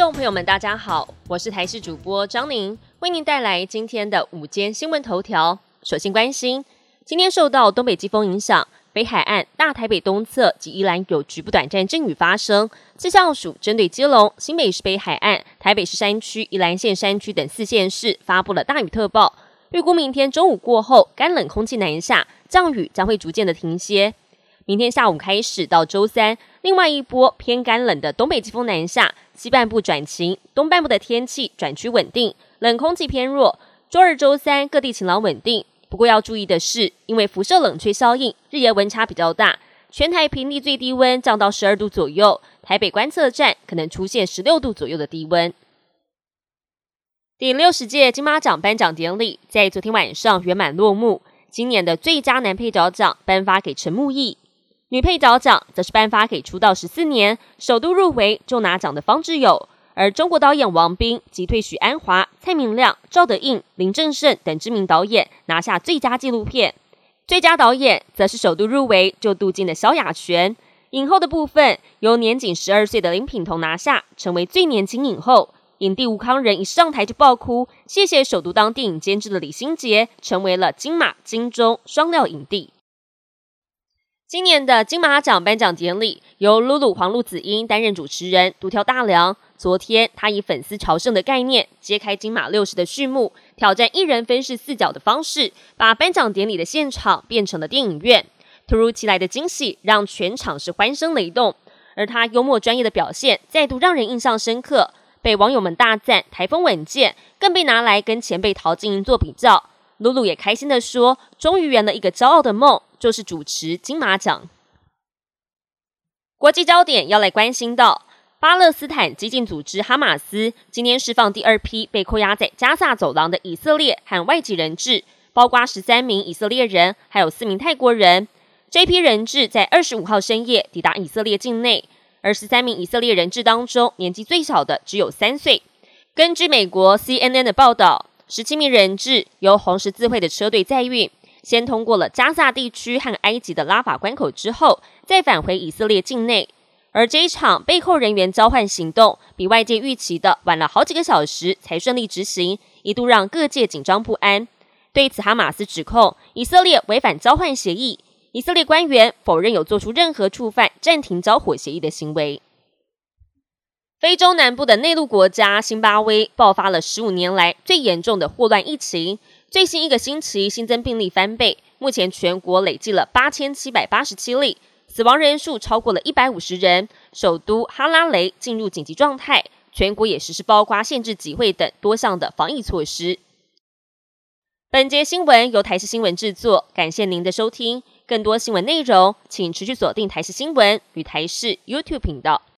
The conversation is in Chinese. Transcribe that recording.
众朋友们，大家好，我是台视主播张宁，为您带来今天的午间新闻头条。首先关心，今天受到东北季风影响，北海岸、大台北东侧及宜兰有局部短暂阵雨发生。气象署针对基隆、新北市北海岸、台北市山区、宜兰县山区等四县市发布了大雨特报，预估明天中午过后，干冷空气南下，降雨将会逐渐的停歇。明天下午开始到周三，另外一波偏干冷的东北季风南下，西半部转晴，东半部的天气转趋稳定，冷空气偏弱。周二、周三各地晴朗稳定。不过要注意的是，因为辐射冷却效应，日夜温差比较大，全台平地最低温降到十二度左右，台北观测站可能出现十六度左右的低温。第六十届金马奖颁奖典礼在昨天晚上圆满落幕，今年的最佳男配角奖颁发给陈木易。女配角奖则是颁发给出道十四年首度入围就拿奖的方志友，而中国导演王斌及退许鞍华、蔡明亮、赵德胤、林正盛等知名导演拿下最佳纪录片。最佳导演则是首度入围就镀金的萧亚轩。影后的部分由年仅十二岁的林品彤拿下，成为最年轻影后。影帝吴康仁一上台就爆哭，谢谢首度当电影监制的李心洁，成为了金马、金钟双料影帝。今年的金马奖颁奖典礼由露露黄露子英担任主持人，独挑大梁。昨天，他以粉丝朝圣的概念揭开金马六十的序幕，挑战一人分饰四角的方式，把颁奖典礼的现场变成了电影院。突如其来的惊喜让全场是欢声雷动，而他幽默专业的表现再度让人印象深刻，被网友们大赞台风稳健，更被拿来跟前辈陶晶莹做比较。露露也开心的说：“终于圆了一个骄傲的梦。”就是主持金马奖。国际焦点要来关心到，巴勒斯坦激进组织哈马斯今天释放第二批被扣押在加萨走廊的以色列和外籍人质，包括十三名以色列人，还有四名泰国人。这批人质在二十五号深夜抵达以色列境内，而十三名以色列人质当中，年纪最小的只有三岁。根据美国 CNN 的报道，十七名人质由红十字会的车队载运。先通过了加萨地区和埃及的拉法关口之后，再返回以色列境内。而这一场被扣人员交换行动，比外界预期的晚了好几个小时才顺利执行，一度让各界紧张不安。对此，哈马斯指控以色列违反交换协议，以色列官员否认有做出任何触犯暂停交火协议的行为。非洲南部的内陆国家辛巴威爆发了十五年来最严重的霍乱疫情。最新一个星期新增病例翻倍，目前全国累计了八千七百八十七例，死亡人数超过了一百五十人。首都哈拉雷进入紧急状态，全国也实施包括限制集会等多项的防疫措施。本节新闻由台视新闻制作，感谢您的收听。更多新闻内容，请持续锁定台视新闻与台视 YouTube 频道。